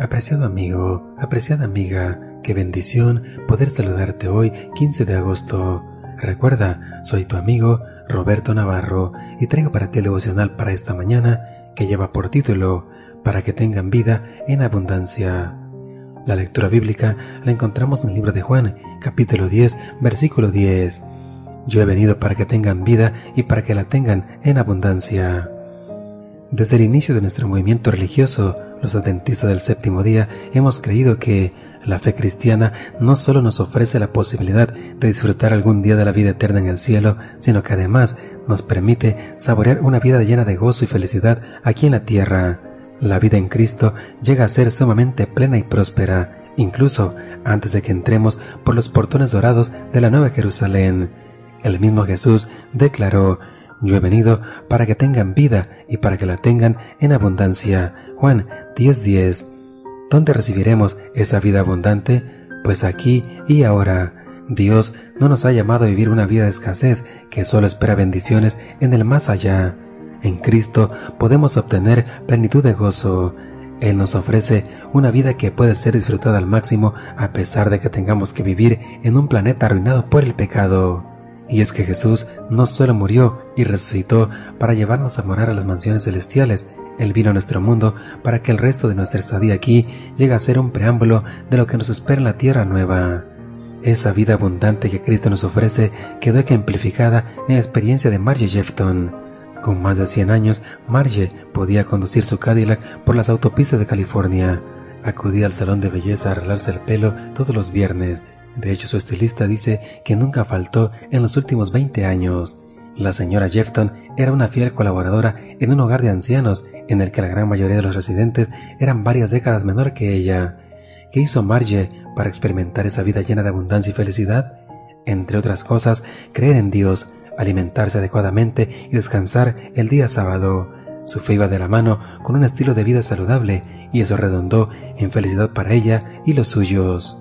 Apreciado amigo, apreciada amiga, qué bendición poder saludarte hoy 15 de agosto. Recuerda, soy tu amigo Roberto Navarro y traigo para ti el devocional para esta mañana que lleva por título Para que tengan vida en abundancia. La lectura bíblica la encontramos en el libro de Juan, capítulo 10, versículo 10. Yo he venido para que tengan vida y para que la tengan en abundancia. Desde el inicio de nuestro movimiento religioso, los adventistas del séptimo día hemos creído que la fe cristiana no solo nos ofrece la posibilidad de disfrutar algún día de la vida eterna en el cielo, sino que además nos permite saborear una vida llena de gozo y felicidad aquí en la tierra. La vida en Cristo llega a ser sumamente plena y próspera, incluso antes de que entremos por los portones dorados de la Nueva Jerusalén. El mismo Jesús declaró, Yo he venido para que tengan vida y para que la tengan en abundancia. Juan 10:10. ¿Dónde recibiremos esa vida abundante? Pues aquí y ahora. Dios no nos ha llamado a vivir una vida de escasez que solo espera bendiciones en el más allá. En Cristo podemos obtener plenitud de gozo. Él nos ofrece una vida que puede ser disfrutada al máximo a pesar de que tengamos que vivir en un planeta arruinado por el pecado. Y es que Jesús no solo murió y resucitó para llevarnos a morar a las mansiones celestiales, él vino a nuestro mundo para que el resto de nuestra estadía aquí llegue a ser un preámbulo de lo que nos espera en la tierra nueva. Esa vida abundante que Cristo nos ofrece quedó ejemplificada en la experiencia de Marge Jefton. Con más de 100 años, Marge podía conducir su Cadillac por las autopistas de California. Acudía al salón de belleza a arreglarse el pelo todos los viernes. De hecho, su estilista dice que nunca faltó en los últimos 20 años. La señora Jefton era una fiel colaboradora en un hogar de ancianos en el que la gran mayoría de los residentes eran varias décadas menor que ella. ¿Qué hizo Marge para experimentar esa vida llena de abundancia y felicidad? Entre otras cosas, creer en Dios, alimentarse adecuadamente y descansar el día sábado. Su fe iba de la mano con un estilo de vida saludable y eso redondó en felicidad para ella y los suyos.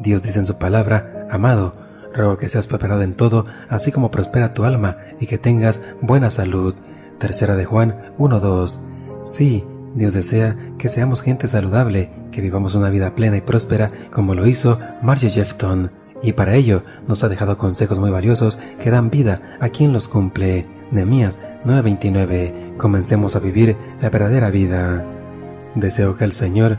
Dios dice en su palabra, amado, ruego que seas prosperado en todo, así como prospera tu alma y que tengas buena salud. Tercera de Juan 1.2. Sí, Dios desea que seamos gente saludable, que vivamos una vida plena y próspera como lo hizo Margie Jefton, y para ello nos ha dejado consejos muy valiosos que dan vida a quien los cumple. Nehemías 9:29. Comencemos a vivir la verdadera vida. Deseo que el Señor